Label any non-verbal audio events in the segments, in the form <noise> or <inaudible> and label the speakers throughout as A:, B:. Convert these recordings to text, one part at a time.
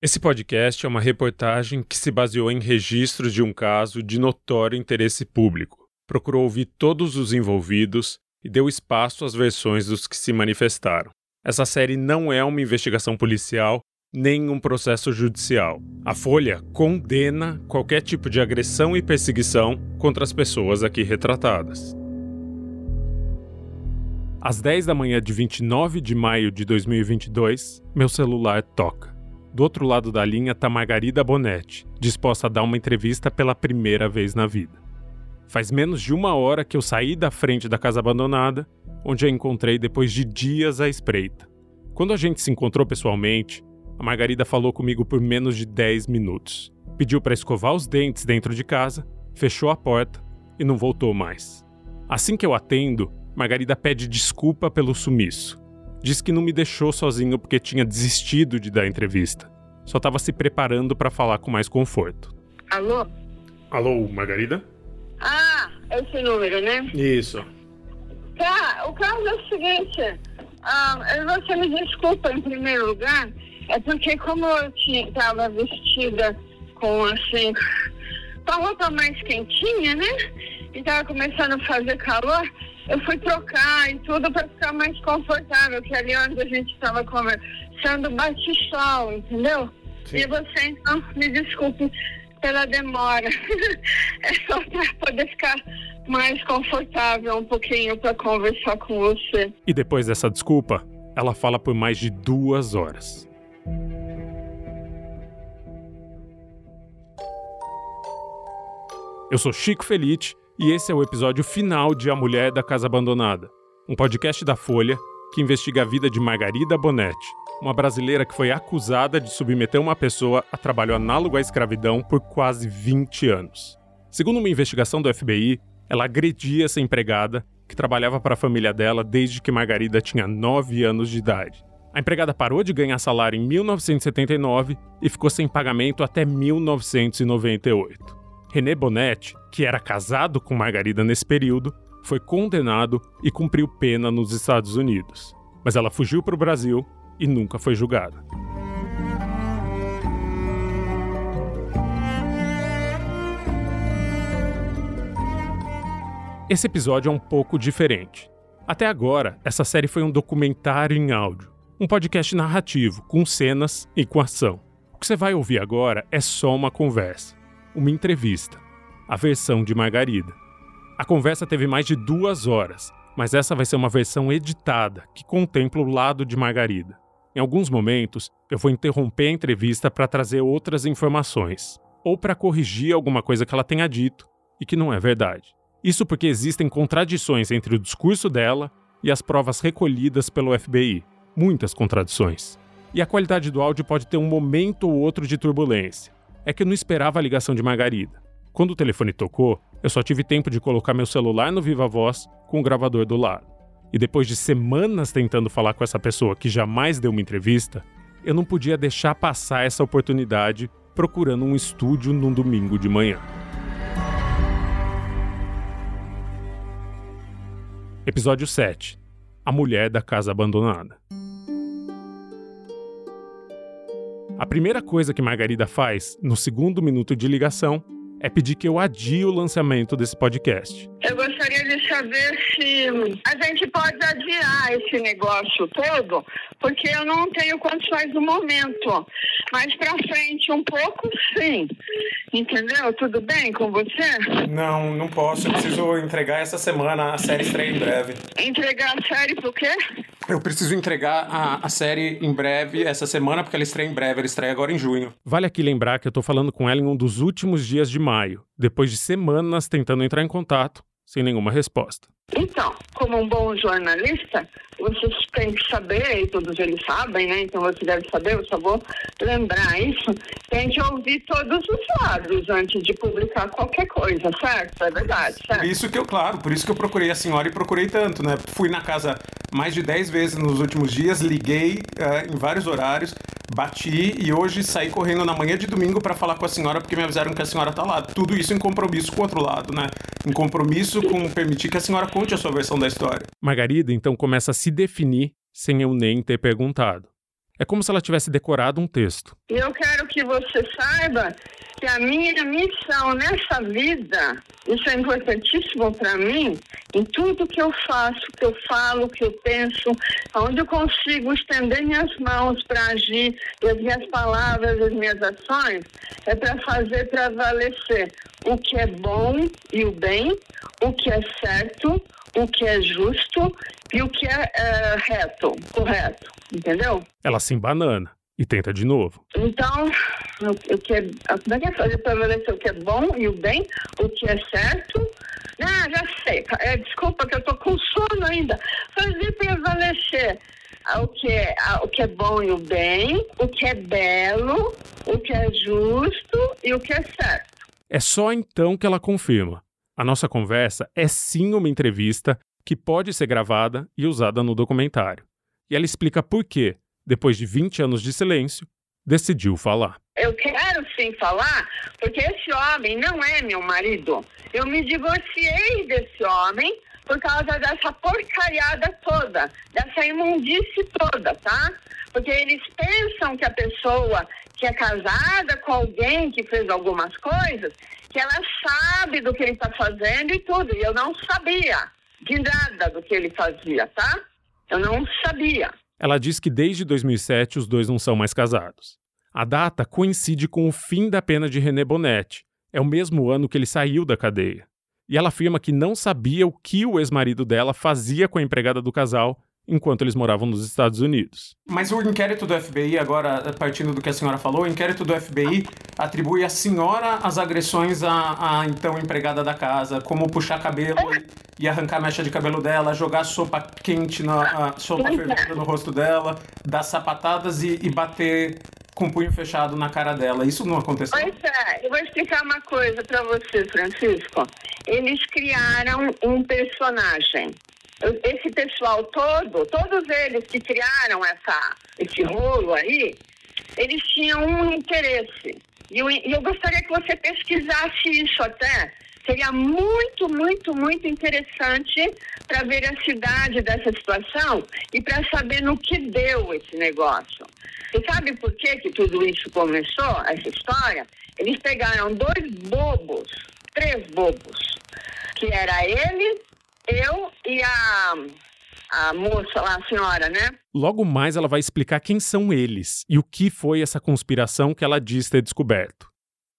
A: Esse podcast é uma reportagem que se baseou em registros de um caso de notório interesse público. Procurou ouvir todos os envolvidos e deu espaço às versões dos que se manifestaram. Essa série não é uma investigação policial nem um processo judicial. A Folha condena qualquer tipo de agressão e perseguição contra as pessoas aqui retratadas. Às 10 da manhã de 29 de maio de 2022, meu celular toca. Do outro lado da linha está Margarida Bonetti, disposta a dar uma entrevista pela primeira vez na vida. Faz menos de uma hora que eu saí da frente da casa abandonada, onde a encontrei depois de dias à espreita. Quando a gente se encontrou pessoalmente, a Margarida falou comigo por menos de 10 minutos. Pediu para escovar os dentes dentro de casa, fechou a porta e não voltou mais. Assim que eu atendo, Margarida pede desculpa pelo sumiço. Diz que não me deixou sozinho porque tinha desistido de dar entrevista. Só estava se preparando para falar com mais conforto.
B: Alô?
A: Alô, Margarida?
B: Ah, esse número, né?
A: Isso.
B: Tá, o caso é o seguinte. ah, você me desculpa em primeiro lugar, é porque como eu estava vestida com assim, com a roupa mais quentinha, né? E tava começando a fazer calor, eu fui trocar e tudo para ficar mais confortável, que ali onde a gente estava conversando bate sol, entendeu? Sim. E você então me desculpe pela demora. <laughs> é só para poder ficar mais confortável um pouquinho para conversar com você.
A: E depois dessa desculpa, ela fala por mais de duas horas. Eu sou Chico Felite e esse é o episódio final de A Mulher da Casa Abandonada, um podcast da Folha que investiga a vida de Margarida Bonetti, uma brasileira que foi acusada de submeter uma pessoa a trabalho análogo à escravidão por quase 20 anos. Segundo uma investigação do FBI, ela agredia essa empregada que trabalhava para a família dela desde que Margarida tinha 9 anos de idade. A empregada parou de ganhar salário em 1979 e ficou sem pagamento até 1998. René Bonetti, que era casado com Margarida nesse período, foi condenado e cumpriu pena nos Estados Unidos. Mas ela fugiu para o Brasil e nunca foi julgada. Esse episódio é um pouco diferente. Até agora, essa série foi um documentário em áudio, um podcast narrativo, com cenas e com ação. O que você vai ouvir agora é só uma conversa uma entrevista, a versão de Margarida. A conversa teve mais de duas horas, mas essa vai ser uma versão editada que contempla o lado de Margarida. Em alguns momentos, eu vou interromper a entrevista para trazer outras informações, ou para corrigir alguma coisa que ela tenha dito e que não é verdade. Isso porque existem contradições entre o discurso dela e as provas recolhidas pelo FBI. Muitas contradições. E a qualidade do áudio pode ter um momento ou outro de turbulência é que eu não esperava a ligação de Margarida. Quando o telefone tocou, eu só tive tempo de colocar meu celular no Viva Voz com o gravador do lado. E depois de semanas tentando falar com essa pessoa que jamais deu uma entrevista, eu não podia deixar passar essa oportunidade procurando um estúdio num domingo de manhã. Episódio 7 A Mulher da Casa Abandonada. A primeira coisa que Margarida faz, no segundo minuto de ligação, é pedir que eu adie o lançamento desse podcast.
B: Eu gostaria de saber se a gente pode adiar esse negócio todo, porque eu não tenho condições no momento. Mais pra frente um pouco, sim. Entendeu? Tudo bem com você?
A: Não, não posso. Eu preciso entregar essa semana. A série estreia em breve.
B: Entregar a série por quê?
A: Eu preciso entregar a, a série em breve, essa semana, porque ela estreia em breve, ela estreia agora em junho. Vale aqui lembrar que eu tô falando com ela em um dos últimos dias de maio, depois de semanas tentando entrar em contato, sem nenhuma resposta.
B: Então, como um bom jornalista, vocês têm que saber, e todos eles sabem, né? Então você deve saber, eu só vou lembrar isso. Tem que ouvir todos os lados antes de publicar qualquer coisa, certo? É verdade, certo?
A: Isso que eu, claro, por isso que eu procurei a senhora e procurei tanto, né? Fui na casa mais de 10 vezes nos últimos dias, liguei uh, em vários horários, bati e hoje saí correndo na manhã de domingo para falar com a senhora porque me avisaram que a senhora tá lá. Tudo isso em compromisso com o outro lado, né? Em compromisso com permitir que a senhora conte a sua versão da história. Margarida então começa a se definir sem eu nem ter perguntado. É como se ela tivesse decorado um texto.
B: Eu quero que você saiba que a minha missão nessa vida, isso é importantíssimo para mim, em tudo que eu faço, que eu falo, que eu penso, onde eu consigo estender minhas mãos para agir, e as minhas palavras, as minhas ações, é para fazer prevalecer o que é bom e o bem, o que é certo, o que é justo e o que é, é reto, correto, entendeu?
A: Ela se embanana e tenta de novo.
B: Então, o, que é, como é que é fazer prevalecer o que é bom e o bem, o que é certo? Ah, já sei. É, desculpa que eu tô com sono ainda. Fazer prevalecer o que, é, o que é bom e o bem, o que é belo, o que é justo e o que é certo.
A: É só então que ela confirma. A nossa conversa é sim uma entrevista que pode ser gravada e usada no documentário. E ela explica por que, depois de 20 anos de silêncio, decidiu falar.
B: Eu quero sim falar, porque esse homem não é meu marido. Eu me divorciei desse homem por causa dessa porcariada toda, dessa imundice toda, tá? Porque eles pensam que a pessoa que é casada com alguém que fez algumas coisas, que ela sabe do que ele está fazendo e tudo. E eu não sabia de nada do que ele fazia, tá? Eu não sabia.
A: Ela diz que desde 2007 os dois não são mais casados. A data coincide com o fim da pena de René Bonetti. É o mesmo ano que ele saiu da cadeia. E ela afirma que não sabia o que o ex-marido dela fazia com a empregada do casal enquanto eles moravam nos Estados Unidos.
C: Mas o inquérito do FBI, agora partindo do que a senhora falou, o inquérito do FBI atribui à senhora as agressões à, à então empregada da casa, como puxar cabelo e arrancar mecha de cabelo dela, jogar sopa quente, na, sopa fervendo no rosto dela, dar sapatadas e, e bater com o punho fechado na cara dela. Isso não aconteceu?
B: Pois é, eu vou explicar uma coisa para você, Francisco. Eles criaram um personagem esse pessoal todo, todos eles que criaram essa, esse rolo aí, eles tinham um interesse. E eu, eu gostaria que você pesquisasse isso até. Seria muito, muito, muito interessante para ver a cidade dessa situação e para saber no que deu esse negócio. Você sabe por que, que tudo isso começou, essa história? Eles pegaram dois bobos, três bobos, que era ele, eu e a, a moça lá, a senhora, né?
A: Logo mais ela vai explicar quem são eles e o que foi essa conspiração que ela diz ter descoberto.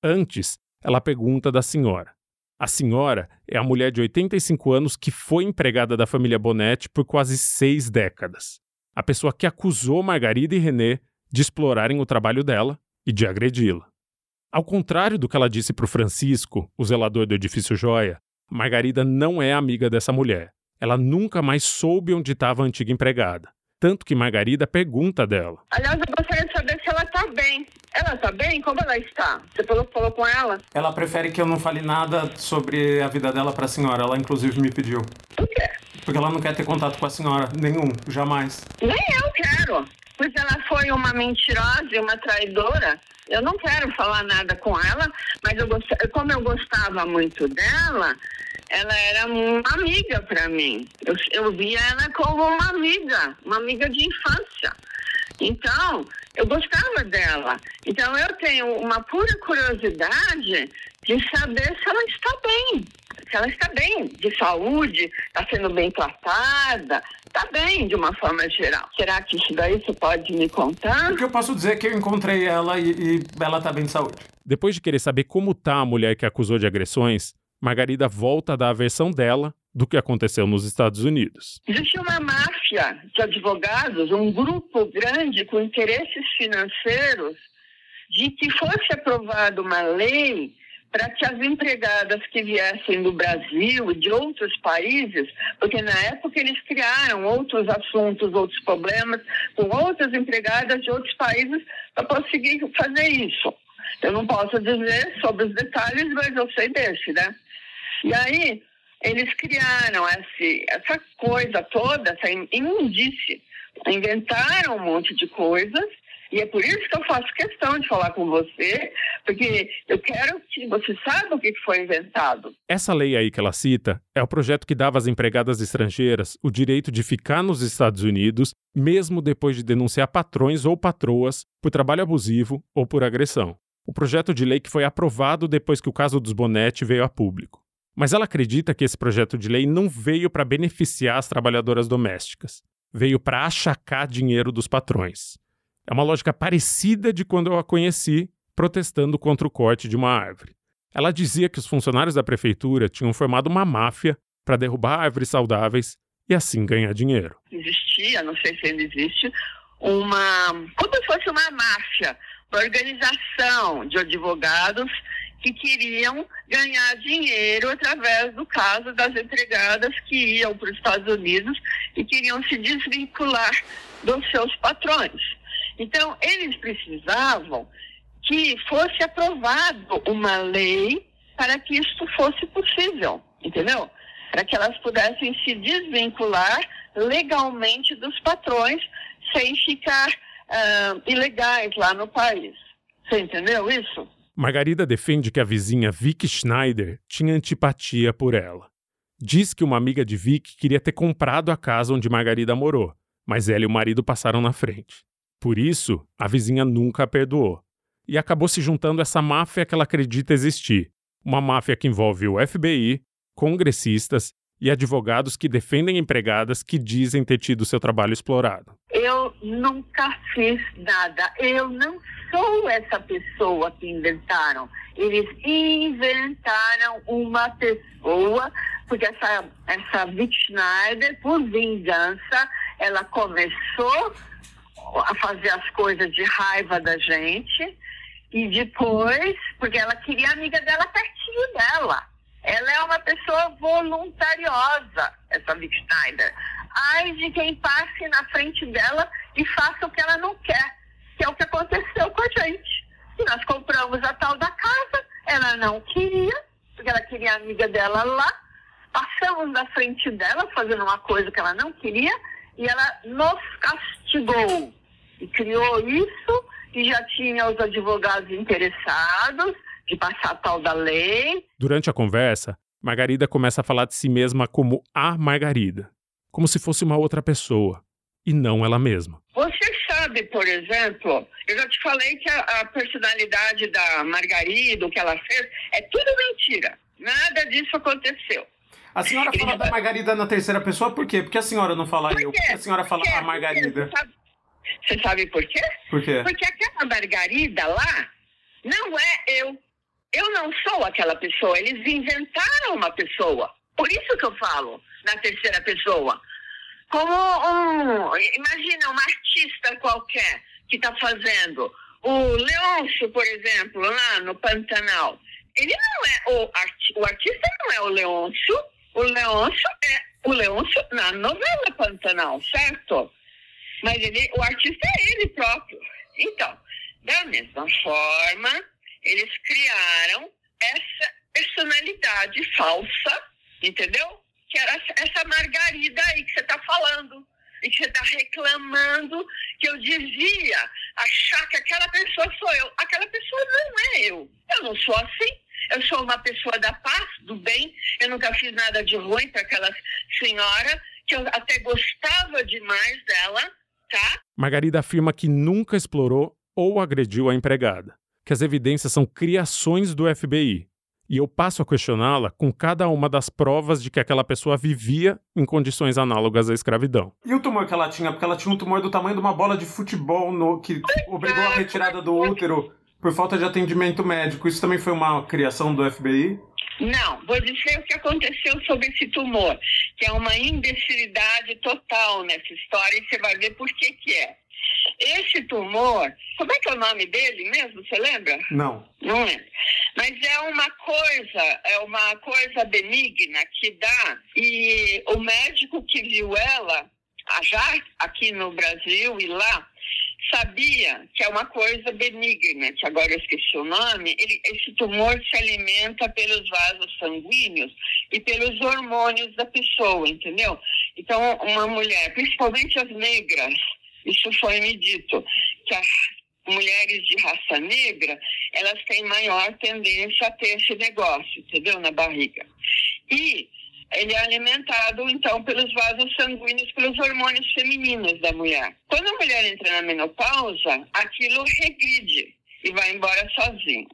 A: Antes, ela pergunta da senhora. A senhora é a mulher de 85 anos que foi empregada da família Bonetti por quase seis décadas. A pessoa que acusou Margarida e René de explorarem o trabalho dela e de agredi-la. Ao contrário do que ela disse para o Francisco, o zelador do edifício Joia, Margarida não é amiga dessa mulher. Ela nunca mais soube onde estava a antiga empregada. Tanto que Margarida pergunta dela.
B: Aliás, eu gostaria de saber se ela está bem. Ela está bem? Como ela está? Você falou, falou com ela?
C: Ela prefere que eu não fale nada sobre a vida dela para a senhora. Ela, inclusive, me pediu.
B: Por quê?
C: Porque ela não quer ter contato com a senhora. Nenhum. Jamais.
B: Nem eu quero. Pois ela foi uma mentirosa e uma traidora. Eu não quero falar nada com ela, mas eu gost... como eu gostava muito dela, ela era uma amiga para mim. Eu, eu via ela como uma amiga, uma amiga de infância. Então, eu gostava dela. Então, eu tenho uma pura curiosidade de saber se ela está bem. Se ela está bem de saúde, está sendo bem tratada, está bem de uma forma geral. Será que isso daí você pode me contar?
C: O que eu posso dizer é que eu encontrei ela e, e ela está bem de saúde.
A: Depois de querer saber como está a mulher que acusou de agressões, Margarida volta a dar a versão dela do que aconteceu nos Estados Unidos.
B: Existe uma máfia de advogados, um grupo grande com interesses financeiros, de que fosse aprovada uma lei para que as empregadas que viessem do Brasil e de outros países, porque na época eles criaram outros assuntos, outros problemas com outras empregadas de outros países para conseguir fazer isso. Eu não posso dizer sobre os detalhes, mas eu sei desse, né? E aí, eles criaram esse, essa coisa toda, essa imundície. Inventaram um monte de coisas E é por isso que eu faço questão de falar com você, porque eu quero que você saiba o que foi inventado.
A: Essa lei aí que ela cita é o projeto que dava às empregadas estrangeiras o direito de ficar nos Estados Unidos, mesmo depois de denunciar patrões ou patroas por trabalho abusivo ou por agressão. O projeto de lei que foi aprovado depois que o caso dos Bonetti veio a público. Mas ela acredita que esse projeto de lei não veio para beneficiar as trabalhadoras domésticas, veio para achacar dinheiro dos patrões. É uma lógica parecida de quando eu a conheci protestando contra o corte de uma árvore. Ela dizia que os funcionários da prefeitura tinham formado uma máfia para derrubar árvores saudáveis e assim ganhar dinheiro.
B: Existia, não sei se ainda existe, uma. como se fosse uma máfia, uma organização de advogados que queriam ganhar dinheiro através do caso das empregadas que iam para os Estados Unidos e queriam se desvincular dos seus patrões. Então, eles precisavam que fosse aprovado uma lei para que isso fosse possível, entendeu? Para que elas pudessem se desvincular legalmente dos patrões sem ficar uh, ilegais lá no país. Você entendeu isso?
A: Margarida defende que a vizinha Vicky Schneider tinha antipatia por ela. Diz que uma amiga de Vicky queria ter comprado a casa onde Margarida morou, mas ela e o marido passaram na frente. Por isso, a vizinha nunca a perdoou. E acabou se juntando essa máfia que ela acredita existir. Uma máfia que envolve o FBI, congressistas e advogados que defendem empregadas que dizem ter tido seu trabalho explorado.
B: Eu nunca fiz nada. Eu não sou essa pessoa que inventaram. Eles inventaram uma pessoa, porque essa, essa Vic Schneider, por vingança, ela começou a fazer as coisas de raiva da gente. E depois, porque ela queria a amiga dela pertinho dela. Ela é uma pessoa voluntariosa, essa Vic Schneider. Ai de quem passe na frente dela e faça o que ela não quer, que é o que aconteceu com a gente. E nós compramos a tal da casa, ela não queria, porque ela queria a amiga dela lá. Passamos na frente dela fazendo uma coisa que ela não queria e ela nos castigou e criou isso e já tinha os advogados interessados de passar a tal da lei.
A: Durante a conversa, Margarida começa a falar de si mesma como a Margarida, como se fosse uma outra pessoa, e não ela mesma.
B: Você sabe, por exemplo, eu já te falei que a, a personalidade da Margarida, o que ela fez, é tudo mentira. Nada disso aconteceu.
C: A senhora fala da Margarida na terceira pessoa por quê? Porque a senhora não fala eu? Por que a senhora fala a Margarida?
B: Sabe, você sabe por quê?
C: Por quê?
B: Porque aquela Margarida lá não é eu. Eu não sou aquela pessoa. Eles inventaram uma pessoa. Por isso que eu falo na terceira pessoa. Como um. Imagina um artista qualquer que está fazendo. O Leôncio, por exemplo, lá no Pantanal. Ele não é o, arti o artista não é o Leôncio. O Leôncio é o Leôncio na novela Pantanal, certo? Mas ele, o artista é ele próprio. Então, da mesma forma, eles criaram essa personalidade falsa, entendeu? Que era essa Margarida aí que você está falando. E que você está reclamando que eu devia achar que aquela pessoa sou eu. Aquela pessoa não é eu. Eu não sou assim. Eu sou uma pessoa da paz, do bem. Eu nunca fiz nada de ruim para aquela senhora, que eu até gostava demais dela tá?
A: Margarida afirma que nunca explorou ou agrediu a empregada, que as evidências são criações do FBI. E eu passo a questioná-la com cada uma das provas de que aquela pessoa vivia em condições análogas à escravidão.
C: E o tumor que ela tinha? Porque ela tinha um tumor do tamanho de uma bola de futebol no, que obrigou a retirada do útero por falta de atendimento médico. Isso também foi uma criação do FBI?
B: Não, vou dizer o que aconteceu sobre esse tumor, que é uma imbecilidade total nessa história e você vai ver por que que é. Esse tumor, como é que é o nome dele mesmo? Você lembra?
C: Não.
B: Não é. Mas é uma coisa, é uma coisa benigna que dá e o médico que viu ela já aqui no Brasil e lá sabia que é uma coisa benigna, que agora eu esqueci o nome, ele, esse tumor se alimenta pelos vasos sanguíneos e pelos hormônios da pessoa, entendeu? Então, uma mulher, principalmente as negras, isso foi me dito, que a mulheres de raça negra, elas têm maior tendência a ter esse negócio, entendeu? Na barriga. E ele é alimentado, então, pelos vasos sanguíneos, pelos hormônios femininos da mulher. Quando a mulher entra na menopausa, aquilo regride e vai embora sozinho.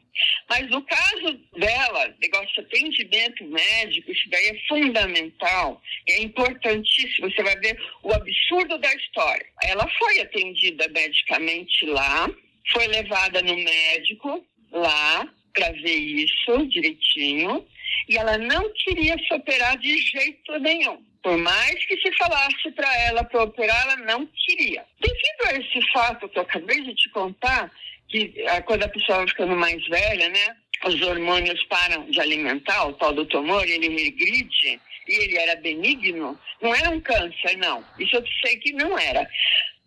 B: Mas no caso dela, negócio de atendimento médico, isso daí é fundamental, é importantíssimo. Você vai ver o absurdo da história. Ela foi atendida medicamente lá, foi levada no médico lá para ver isso direitinho e ela não queria se operar de jeito nenhum. Por mais que se falasse para ela para operar, ela não queria. Devido a esse fato que eu acabei de te contar, que ah, quando a pessoa vai ficando mais velha, né, os hormônios param de alimentar, o tal do tumor, ele regride, e ele era benigno, não era um câncer, não. Isso eu sei que não era.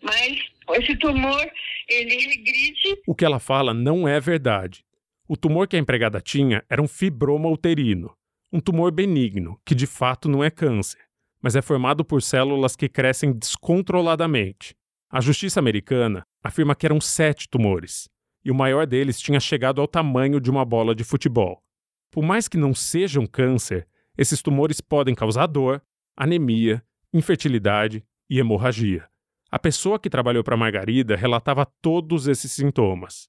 B: Mas esse tumor, ele regride.
A: O que ela fala não é verdade. O tumor que a empregada tinha era um fibroma uterino, um tumor benigno, que de fato não é câncer, mas é formado por células que crescem descontroladamente. A justiça americana afirma que eram sete tumores, e o maior deles tinha chegado ao tamanho de uma bola de futebol. Por mais que não sejam câncer, esses tumores podem causar dor, anemia, infertilidade e hemorragia. A pessoa que trabalhou para Margarida relatava todos esses sintomas.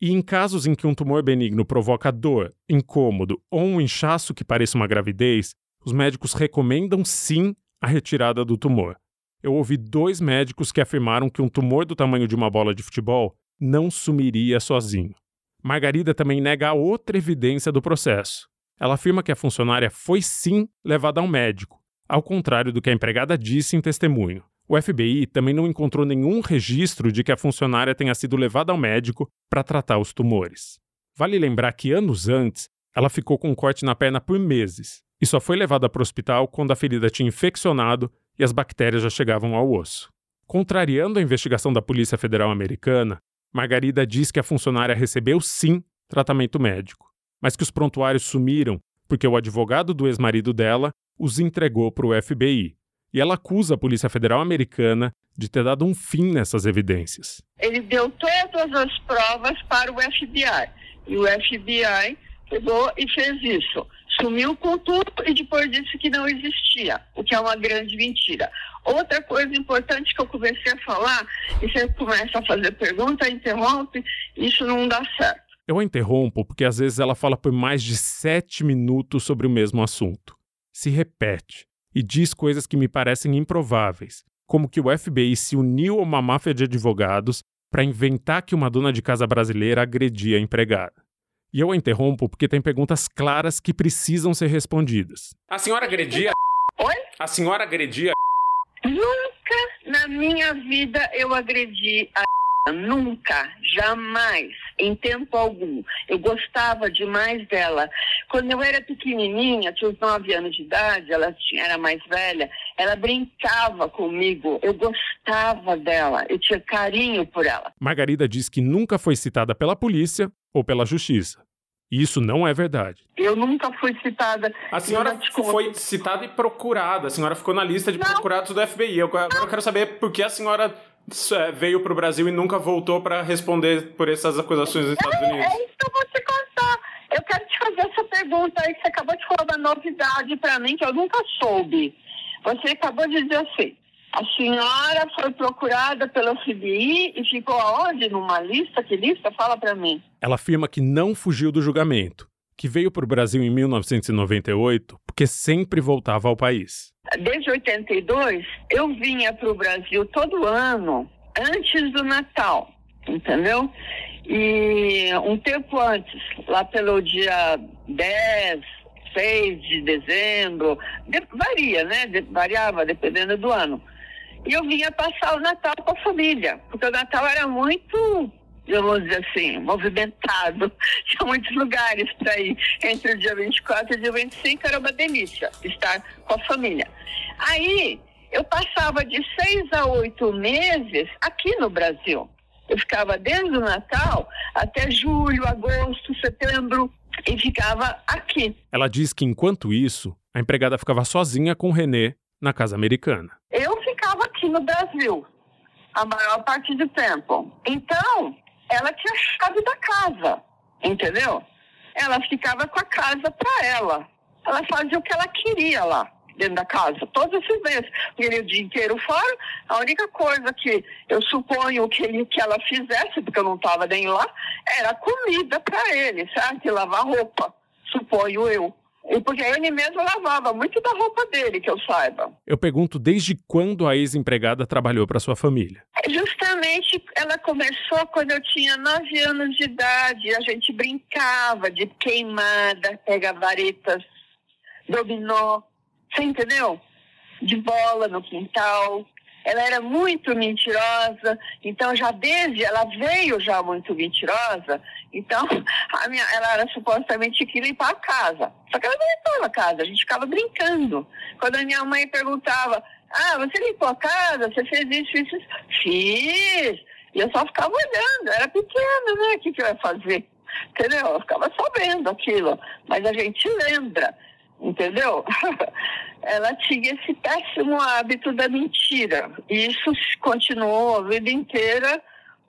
A: E em casos em que um tumor benigno provoca dor, incômodo ou um inchaço que pareça uma gravidez, os médicos recomendam sim a retirada do tumor. Eu ouvi dois médicos que afirmaram que um tumor do tamanho de uma bola de futebol não sumiria sozinho. Margarida também nega outra evidência do processo. Ela afirma que a funcionária foi sim levada ao médico, ao contrário do que a empregada disse em testemunho. O FBI também não encontrou nenhum registro de que a funcionária tenha sido levada ao médico para tratar os tumores. Vale lembrar que anos antes, ela ficou com um corte na perna por meses e só foi levada para o hospital quando a ferida tinha infeccionado e as bactérias já chegavam ao osso. Contrariando a investigação da Polícia Federal Americana, Margarida diz que a funcionária recebeu sim tratamento médico, mas que os prontuários sumiram porque o advogado do ex-marido dela os entregou para o FBI, e ela acusa a Polícia Federal Americana de ter dado um fim nessas evidências.
B: Ele deu todas as provas para o FBI e o FBI pegou e fez isso. Sumiu com tudo e depois disse que não existia, o que é uma grande mentira. Outra coisa importante que eu comecei a falar, e você começa a fazer pergunta, interrompe, isso não dá certo.
A: Eu a interrompo porque às vezes ela fala por mais de sete minutos sobre o mesmo assunto. Se repete e diz coisas que me parecem improváveis, como que o FBI se uniu a uma máfia de advogados para inventar que uma dona de casa brasileira agredia a empregada. E eu a interrompo porque tem perguntas claras que precisam ser respondidas.
C: A senhora agredia? <laughs>
B: Oi?
C: A senhora agredia?
B: Nunca na minha vida eu agredi a Nunca, jamais, em tempo algum. Eu gostava demais dela. Quando eu era pequenininha, tinha uns nove anos de idade, ela tinha, era mais velha, ela brincava comigo. Eu gostava dela, eu tinha carinho por ela.
A: Margarida diz que nunca foi citada pela polícia ou pela justiça. E isso não é verdade.
B: Eu nunca fui citada.
C: A senhora foi citada e procurada. A senhora ficou na lista de não. procurados do FBI. Eu, agora eu quero saber por que a senhora veio para o Brasil e nunca voltou para responder por essas acusações nos Estados Unidos?
B: É, é isso que eu vou te contar. Eu quero te fazer essa pergunta aí que você acabou de falar da novidade para mim que eu nunca soube. Você acabou de dizer assim: a senhora foi procurada pelo FBI e ficou aonde? Numa lista? Que lista? Fala para mim.
A: Ela afirma que não fugiu do julgamento, que veio para o Brasil em 1998 porque sempre voltava ao país
B: desde 82, eu vinha para o Brasil todo ano, antes do Natal, entendeu? E um tempo antes, lá pelo dia 10, 6 de dezembro, de, varia, né? De, variava dependendo do ano. E eu vinha passar o Natal com a família, porque o Natal era muito vamos dizer assim, movimentado. <laughs> Tinha muitos lugares para ir. Entre o dia 24 e o dia 25 era uma delícia estar com a família. Aí eu passava de seis a oito meses aqui no Brasil. Eu ficava desde o Natal até julho, agosto, setembro e ficava aqui.
A: Ela diz que enquanto isso, a empregada ficava sozinha com o Renê na casa americana.
B: Eu ficava aqui no Brasil a maior parte do tempo. Então, ela tinha a chave da casa, entendeu? Ela ficava com a casa para ela. Ela fazia o que ela queria lá dentro da casa, todos esses meses. Ele o dia inteiro fora. A única coisa que eu suponho que, ele, que ela fizesse, porque eu não estava nem lá, era comida para ele, certo? E lavar roupa, suponho eu. E porque ele mesmo lavava muito da roupa dele, que eu saiba.
A: Eu pergunto desde quando a ex-empregada trabalhou para sua família?
B: Justamente ela começou quando eu tinha nove anos de idade. A gente brincava de queimada, pega varetas, dominó, você entendeu? De bola no quintal. Ela era muito mentirosa, então já desde ela veio já muito mentirosa, então <laughs> a minha, ela era supostamente que limpar a casa. Só que ela não limpava a casa, a gente ficava brincando. Quando a minha mãe perguntava, ah, você limpou a casa, você fez isso, isso, isso. Fiz! E eu só ficava olhando, era pequena, né? O que, que eu ia fazer? Entendeu? Eu ficava só vendo aquilo. Mas a gente lembra entendeu? <laughs> Ela tinha esse péssimo hábito da mentira. E isso continuou a vida inteira,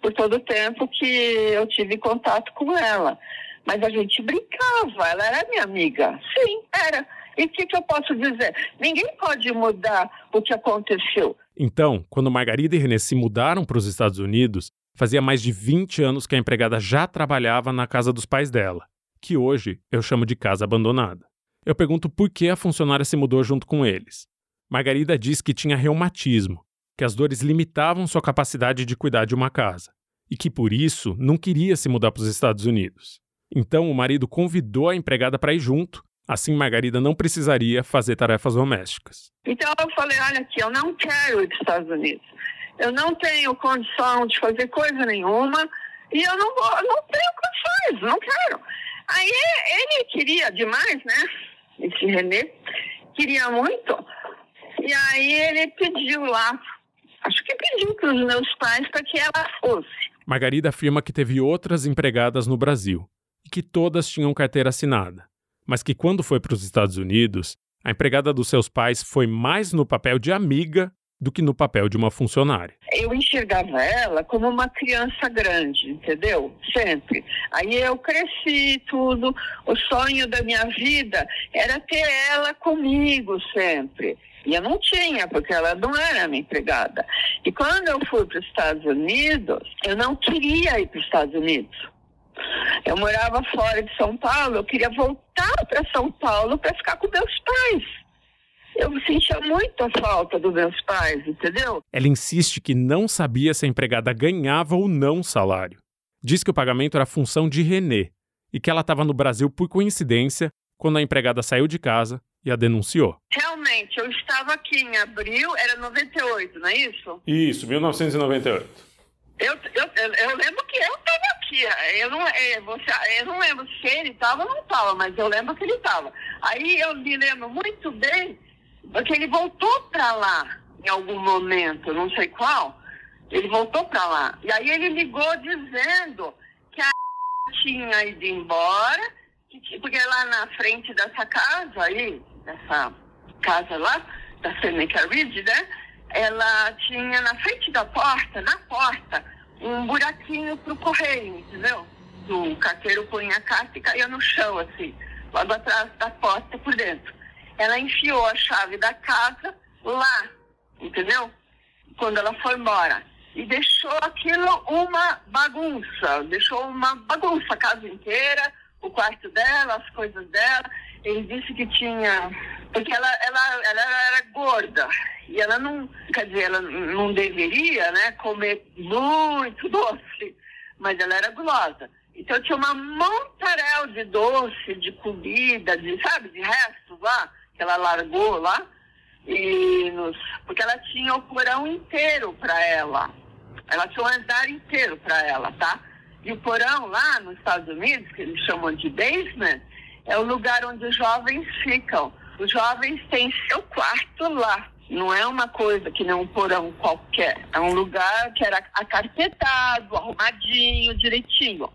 B: por todo o tempo que eu tive contato com ela. Mas a gente brincava, ela era minha amiga. Sim, era. E o que, que eu posso dizer? Ninguém pode mudar o que aconteceu.
A: Então, quando Margarida e René se mudaram para os Estados Unidos, fazia mais de 20 anos que a empregada já trabalhava na casa dos pais dela, que hoje eu chamo de casa abandonada. Eu pergunto por que a funcionária se mudou junto com eles. Margarida diz que tinha reumatismo, que as dores limitavam sua capacidade de cuidar de uma casa e que por isso não queria se mudar para os Estados Unidos. Então o marido convidou a empregada para ir junto, assim Margarida não precisaria fazer tarefas domésticas.
B: Então eu falei: olha aqui, eu não quero ir para os Estados Unidos. Eu não tenho condição de fazer coisa nenhuma e eu não, vou, não tenho condições, não quero. Aí ele queria demais, né? esse Renê, queria muito. E aí ele pediu lá, acho que pediu para os meus pais para que ela fosse.
A: Margarida afirma que teve outras empregadas no Brasil e que todas tinham carteira assinada, mas que quando foi para os Estados Unidos, a empregada dos seus pais foi mais no papel de amiga do que no papel de uma funcionária.
B: Eu enxergava ela como uma criança grande, entendeu? Sempre. Aí eu cresci tudo. O sonho da minha vida era ter ela comigo sempre. E eu não tinha, porque ela não era minha empregada. E quando eu fui para os Estados Unidos, eu não queria ir para os Estados Unidos. Eu morava fora de São Paulo, eu queria voltar para São Paulo para ficar com meus pais eu sentia muita falta dos meus pais, entendeu?
A: Ela insiste que não sabia se a empregada ganhava ou não salário. Diz que o pagamento era função de Renê e que ela estava no Brasil por coincidência quando a empregada saiu de casa e a denunciou.
B: Realmente, eu estava aqui em abril, era 98, não é isso?
A: Isso, 1998.
B: Eu, eu, eu, lembro que eu estava aqui. Eu não, é, você, eu não lembro se ele estava ou não estava, mas eu lembro que ele estava. Aí eu me lembro muito bem porque ele voltou para lá em algum momento, não sei qual. Ele voltou para lá. E aí ele ligou dizendo que a tinha ido embora, que, porque lá na frente dessa casa aí, dessa casa lá, da Seneca Ridge, né? Ela tinha na frente da porta, na porta, um buraquinho pro correio, entendeu? O carteiro punha a carta e caía no chão, assim, logo atrás da porta por dentro ela enfiou a chave da casa lá, entendeu? Quando ela foi embora. E deixou aquilo uma bagunça, deixou uma bagunça a casa inteira, o quarto dela, as coisas dela. Ele disse que tinha. Porque ela, ela, ela era gorda. E ela não. Quer dizer, ela não deveria né, comer muito <laughs> doce. Mas ela era gulosa. Então tinha uma montarel de doce, de comida, de, sabe, de restos lá que ela largou lá, e nos, porque ela tinha o porão inteiro para ela. Ela tinha um andar inteiro para ela, tá? E o porão lá nos Estados Unidos, que eles chamam de basement, é o lugar onde os jovens ficam. Os jovens têm seu quarto lá. Não é uma coisa que nem um porão qualquer. É um lugar que era acarpetado, arrumadinho, direitinho.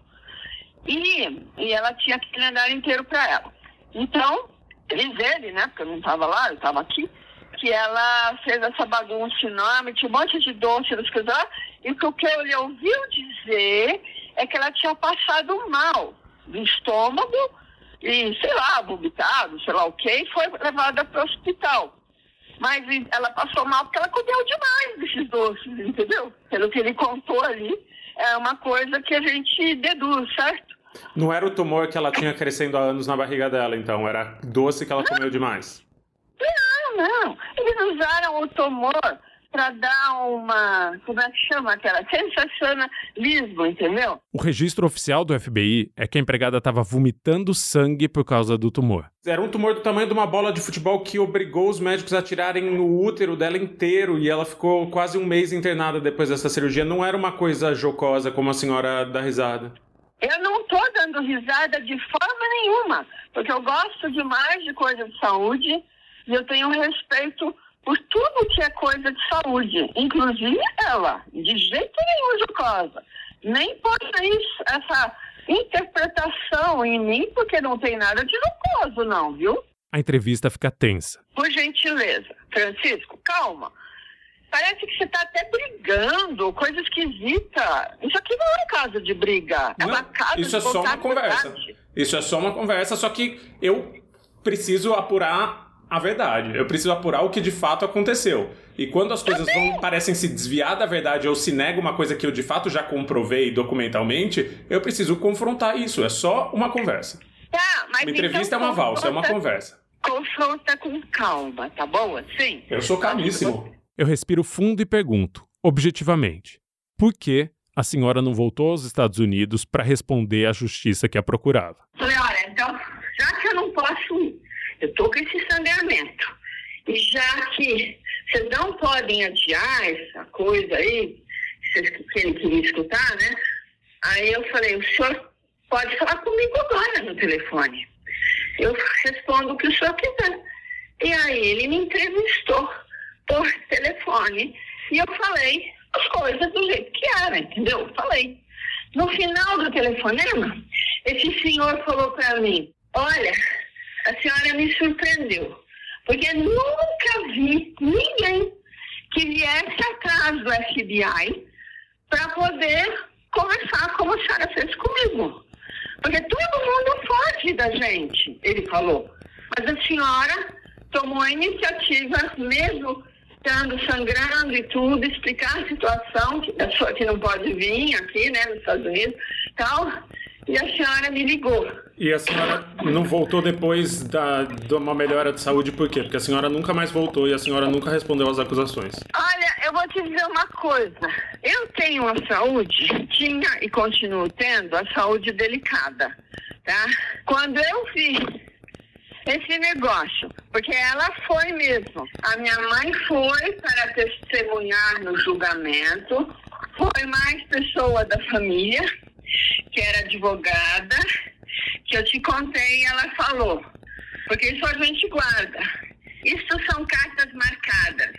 B: E, e ela tinha aquele andar inteiro para ela. Então, diz ele, né, porque eu não estava lá, eu estava aqui, que ela fez essa bagunça enorme, tinha um monte de doce, coisas lá, e o que ele ouviu dizer é que ela tinha passado mal do estômago e, sei lá, vomitado, sei lá o que, e foi levada para o hospital. Mas ela passou mal porque ela comeu demais desses doces, entendeu? Pelo que ele contou ali, é uma coisa que a gente deduz, certo?
C: Não era o tumor que ela tinha crescendo há anos na barriga dela, então, era doce que ela comeu demais.
B: Não, não. Eles usaram o tumor para dar uma, como é que chama aquela, sensacionalismo, entendeu?
A: O registro oficial do FBI é que a empregada estava vomitando sangue por causa do tumor.
C: Era um tumor do tamanho de uma bola de futebol que obrigou os médicos a tirarem no útero dela inteiro e ela ficou quase um mês internada depois dessa cirurgia. Não era uma coisa jocosa como a senhora dá risada.
B: Eu não estou dando risada de forma nenhuma, porque eu gosto demais de coisa de saúde e eu tenho respeito por tudo que é coisa de saúde, inclusive ela, de jeito nenhum jocosa. Nem isso, essa interpretação em mim, porque não tem nada de jocoso, não, viu?
A: A entrevista fica tensa.
B: Por gentileza. Francisco, calma. Parece que você está até brigando, coisa esquisita. Isso aqui não é uma casa de briga. É uma casa
C: isso
B: de
C: é só uma conversa. Isso é só uma conversa, só que eu preciso apurar a verdade. Eu preciso apurar o que de fato aconteceu. E quando as coisas vão, parecem se desviar da verdade ou se nega uma coisa que eu de fato já comprovei documentalmente, eu preciso confrontar isso. É só uma conversa.
B: Tá, mas
C: uma entrevista
B: então,
C: é uma valsa, é uma conversa.
B: Confronta com calma, tá bom? Assim?
C: Eu sou calmíssimo.
A: Eu respiro fundo e pergunto, objetivamente, por que a senhora não voltou aos Estados Unidos para responder à justiça que a procurava?
B: Falei, olha, então, já que eu não posso ir, eu estou com esse sangramento. E já que vocês não podem adiar essa coisa aí, que ele queria escutar, né? Aí eu falei, o senhor pode falar comigo agora no telefone. Eu respondo o que o senhor quiser. E aí ele me entrevistou por telefone. E eu falei as coisas do jeito que era, entendeu? Falei. No final do telefonema, esse senhor falou para mim, olha, a senhora me surpreendeu, porque nunca vi ninguém que viesse atrás do FBI para poder conversar como a senhora fez comigo. Porque todo mundo foge da gente, ele falou. Mas a senhora tomou a iniciativa, mesmo estando sangrando e tudo, explicar a situação, que, a que não pode vir aqui, né, nos Estados Unidos, tal, e a senhora me ligou.
C: E a senhora não voltou depois da, de uma melhora de saúde por quê? Porque a senhora nunca mais voltou e a senhora nunca respondeu às acusações.
B: Olha, eu vou te dizer uma coisa. Eu tenho uma saúde, tinha e continuo tendo a saúde delicada, tá? Quando eu vi esse negócio, porque ela foi mesmo. A minha mãe foi para testemunhar no julgamento, foi mais pessoa da família que era advogada, que eu te contei ela falou. Porque isso a gente guarda. Isso são cartas marcadas.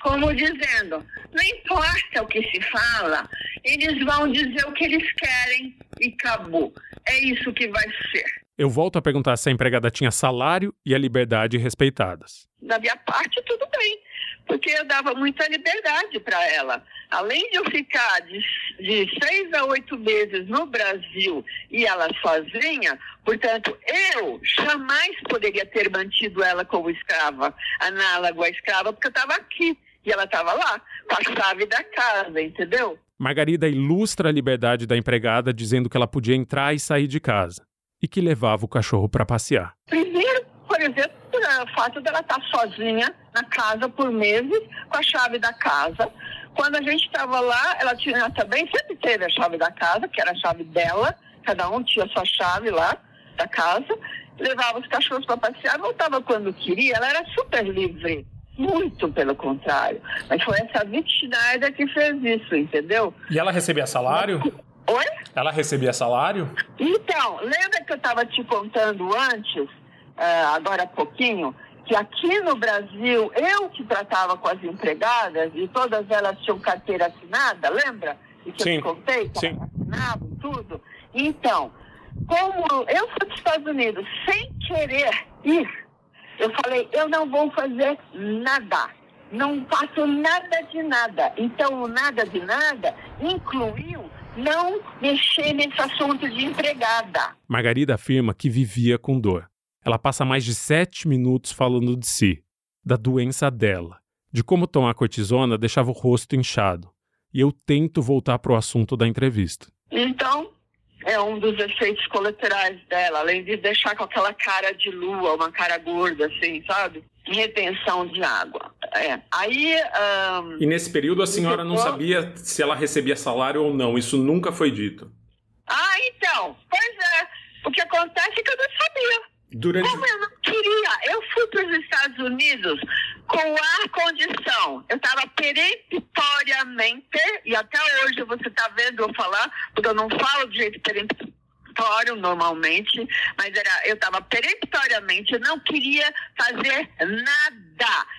B: Como dizendo, não importa o que se fala, eles vão dizer o que eles querem e acabou. É isso que vai ser.
A: Eu volto a perguntar se a empregada tinha salário e a liberdade respeitadas.
B: Da minha parte, tudo bem porque eu dava muita liberdade para ela. Além de eu ficar de, de seis a oito meses no Brasil e ela sozinha, portanto, eu jamais poderia ter mantido ela como escrava, análogo à escrava, porque eu estava aqui e ela estava lá, com a chave da casa, entendeu?
A: Margarida ilustra a liberdade da empregada dizendo que ela podia entrar e sair de casa e que levava o cachorro para passear.
B: Primeiro, por exemplo, o fato dela estar sozinha na casa por meses, com a chave da casa. Quando a gente estava lá, ela tinha também, sempre teve a chave da casa, que era a chave dela, cada um tinha a sua chave lá da casa, levava os cachorros para passear, voltava quando queria, ela era super livre. Muito pelo contrário. Mas foi essa Vit Schneider que fez isso, entendeu?
C: E ela recebia salário?
B: Oi?
C: Ela recebia salário?
B: Então, lembra que eu estava te contando antes uh, agora há pouquinho, que aqui no Brasil, eu que tratava com as empregadas e todas elas tinham carteira assinada, lembra? E que
C: sim,
B: eu te contei, que
C: sim.
B: assinavam tudo. Então, como eu fui para os Estados Unidos sem querer ir, eu falei, eu não vou fazer nada. Não faço nada de nada. Então, o nada de nada incluiu não mexer nesse assunto de empregada.
A: Margarida afirma que vivia com dor. Ela passa mais de sete minutos falando de si, da doença dela, de como tomar cortisona deixava o rosto inchado. E eu tento voltar para o assunto da entrevista.
B: Então, é um dos efeitos colaterais dela, além de deixar com aquela cara de lua, uma cara gorda, assim, sabe? Retenção de água. É. Aí. Um,
C: e nesse período a senhora não sabia se ela recebia salário ou não, isso nunca foi dito.
B: Ah, então. Pois é. O que acontece é que eu não sabia.
C: Durante...
B: Como eu não queria, eu fui para os Estados Unidos com ar-condição. Eu estava peremptoriamente, e até hoje você está vendo eu falar, porque eu não falo de jeito peremptório normalmente, mas era, eu estava peremptoriamente, não queria fazer nada.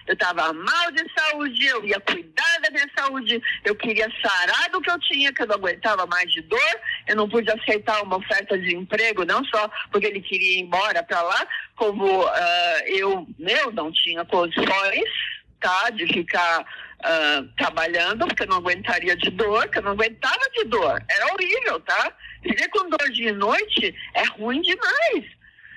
B: Eu estava mal de saúde, eu ia cuidar da minha saúde, eu queria sarar do que eu tinha, que eu não aguentava mais de dor, eu não pude aceitar uma oferta de emprego, não só porque ele queria ir embora para lá, como uh, eu, eu não tinha condições tá, de ficar uh, trabalhando, porque eu não aguentaria de dor, que eu não aguentava de dor. Era horrível, tá? Viver com dor de noite é ruim demais.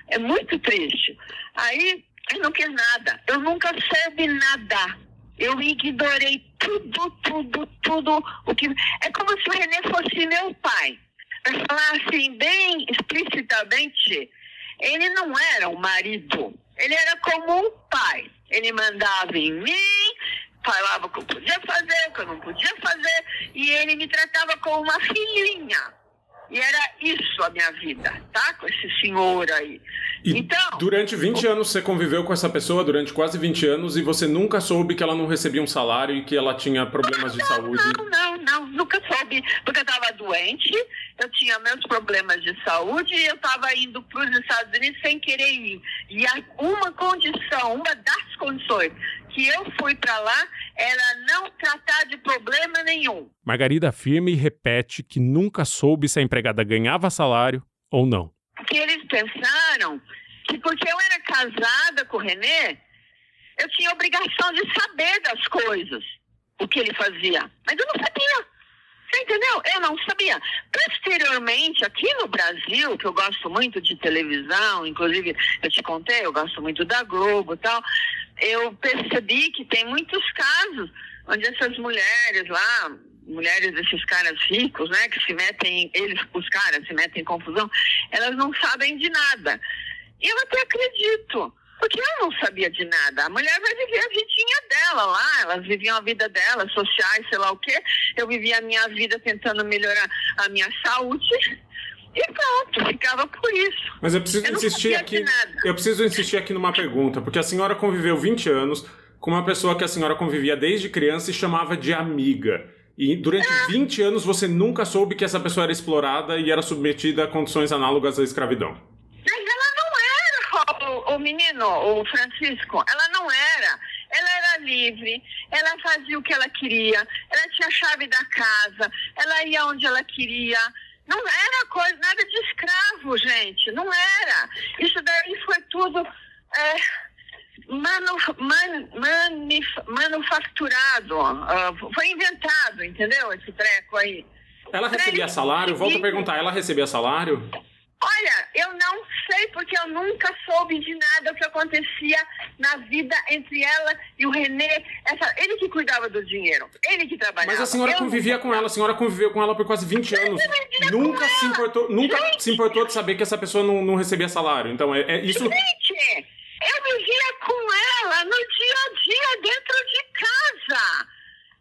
B: É muito triste. Aí eu não quis nada. Eu nunca soube nada. Eu ignorei tudo, tudo, tudo. O que... É como se o René fosse meu pai. Para falar assim, bem explicitamente, ele não era um marido. Ele era como um pai. Ele mandava em mim, falava o que eu podia fazer, o que eu não podia fazer, e ele me tratava como uma filhinha. E era isso a minha vida, tá? Com esse senhor aí.
C: E então, durante 20 o... anos você conviveu com essa pessoa, durante quase 20 anos, e você nunca soube que ela não recebia um salário e que ela tinha problemas
B: não,
C: de saúde?
B: Não, não, não, nunca soube, porque eu estava doente, eu tinha meus problemas de saúde e eu estava indo para os Estados Unidos sem querer ir. E uma condição, uma das condições que eu fui para lá era não tratar de problema nenhum.
A: Margarida afirma e repete que nunca soube se a empregada ganhava salário ou não.
B: Que eles pensaram que porque eu era casada com o Renê, eu tinha obrigação de saber das coisas, o que ele fazia. Mas eu não sabia. Você entendeu? Eu não sabia. Posteriormente, aqui no Brasil, que eu gosto muito de televisão, inclusive eu te contei, eu gosto muito da Globo e tal, eu percebi que tem muitos casos onde essas mulheres lá, mulheres desses caras ricos, né, que se metem, eles, os caras se metem em confusão, elas não sabem de nada. E eu até acredito. Porque eu não sabia de nada. A mulher vai viver a vidinha dela lá, elas viviam a vida delas, sociais, sei lá o quê. Eu vivia a minha vida tentando melhorar a minha saúde. E pronto, ficava por isso.
C: Mas eu preciso eu insistir aqui. Eu preciso insistir aqui numa pergunta, porque a senhora conviveu 20 anos com uma pessoa que a senhora convivia desde criança e chamava de amiga. E durante ah. 20 anos você nunca soube que essa pessoa era explorada e era submetida a condições análogas à escravidão
B: o menino, o Francisco, ela não era. Ela era livre, ela fazia o que ela queria, ela tinha a chave da casa, ela ia onde ela queria. Não era coisa, nada de escravo, gente. Não era. Isso daí foi tudo é, manu, man, manif, manufaturado. Uh, foi inventado, entendeu? Esse treco aí.
C: Ela recebia salário? Volto a perguntar, ela recebia salário?
B: Olha, eu não sei porque eu nunca soube de nada o que acontecia na vida entre ela e o Renê. Essa, ele que cuidava do dinheiro, ele que trabalhava.
C: Mas a senhora eu convivia com ela, a senhora conviveu com ela por quase 20 anos. Nunca se importou, nunca Gente. se importou de saber que essa pessoa não, não recebia salário. Então é, é isso.
B: Gente, eu vivia com ela no dia a dia dentro de casa.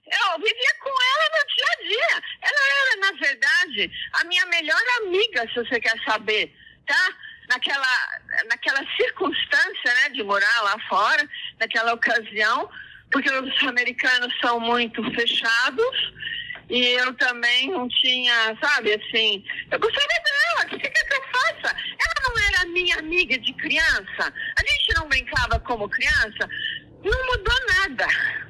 B: Eu vivia com ela no dia a dia. Ela era, na verdade, a minha melhor amiga, se você quer saber, tá? Naquela, naquela circunstância, né, de morar lá fora, naquela ocasião, porque os americanos são muito fechados e eu também não tinha, sabe, assim, eu gostaria dela, o que que eu faça? Ela não era minha amiga de criança, a gente não brincava como criança, não mudou nada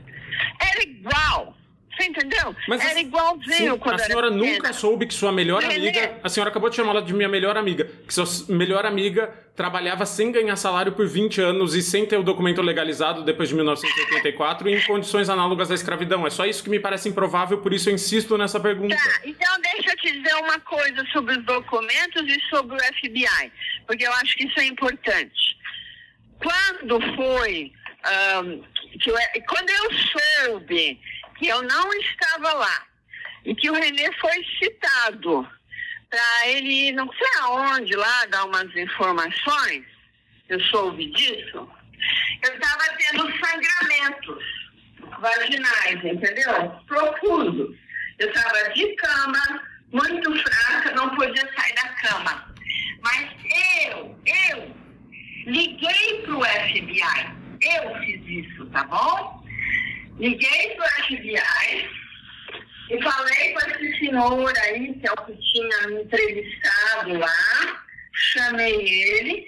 B: era igual. Você entendeu?
A: Mas
B: era
A: a-
B: igualzinho
A: Sim,
B: quando
A: a senhora nunca
B: pequena.
A: soube que sua melhor amiga. A senhora acabou de chamar ela de minha melhor amiga. Que sua melhor amiga trabalhava sem ganhar salário por 20 anos e sem ter o documento legalizado depois de 1984 em condições análogas à escravidão. É só isso que me parece improvável, por isso eu insisto nessa pergunta.
B: Tá, então deixa eu te dizer uma coisa sobre os documentos e sobre o FBI, porque eu acho que isso é importante. Quando foi, ahn, que eu- quando eu soube que eu não estava lá e que o Renê foi citado para ele não sei aonde lá dar umas informações, eu soube disso, eu estava tendo sangramentos vaginais, entendeu? Profundos. Eu estava de cama, muito fraca, não podia sair da cama. Mas eu, eu, liguei pro FBI. Eu fiz isso, tá bom? Liguei pro FBI e falei com esse senhor aí, que é o que tinha me entrevistado lá. Chamei ele,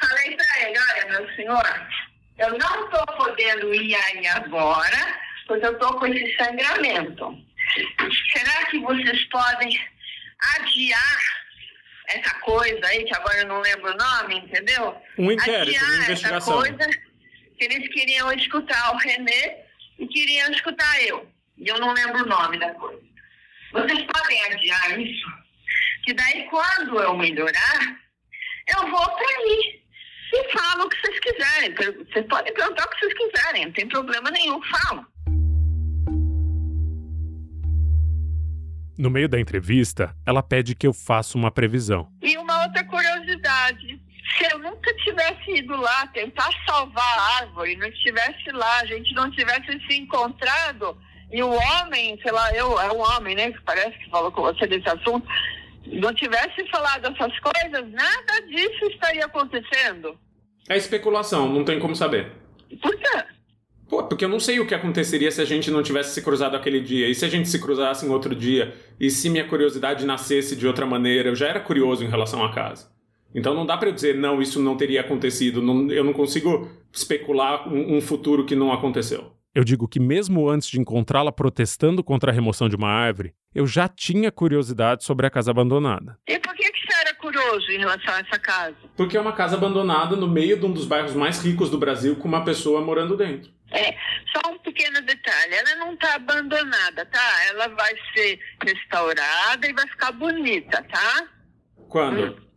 B: falei para ele, olha, meu senhor, eu não estou podendo ir aí agora, porque eu estou com esse sangramento. Será que vocês podem adiar essa coisa aí, que agora eu não lembro o nome, entendeu?
A: Um inquérito,
B: adiar
A: uma
B: essa
A: investigação.
B: coisa que eles queriam escutar o Renê e queriam escutar eu. E eu não lembro o nome da coisa. Vocês podem adiar isso? Que daí quando eu melhorar, eu vou para aí. E falo o que vocês quiserem. Vocês podem perguntar o que vocês quiserem, não tem problema nenhum, falo.
D: No meio da entrevista, ela pede que eu faça uma previsão.
B: E uma outra curiosidade. Se eu nunca tivesse ido lá tentar salvar a árvore, não estivesse lá, a gente não tivesse se encontrado, e o homem, sei lá, eu, é um homem, né, que parece que falou com você desse assunto, não tivesse falado essas coisas, nada disso estaria acontecendo.
A: É especulação, não tem como saber.
B: Por quê?
A: Pô, porque eu não sei o que aconteceria se a gente não tivesse se cruzado aquele dia. E se a gente se cruzasse em outro dia? E se minha curiosidade nascesse de outra maneira? Eu já era curioso em relação à casa. Então não dá pra eu dizer, não, isso não teria acontecido. Não- eu não consigo especular um, um futuro que não aconteceu.
D: Eu digo que mesmo antes de encontrá-la protestando contra a remoção de uma árvore, eu já tinha curiosidade sobre a casa abandonada.
B: E por que, que você era curioso em relação a essa casa?
A: Porque é uma casa abandonada no meio de um dos bairros mais ricos do Brasil com uma pessoa morando dentro.
B: É, só um pequeno detalhe, ela não está abandonada, tá? Ela vai ser restaurada e vai ficar bonita, tá?
A: Quando?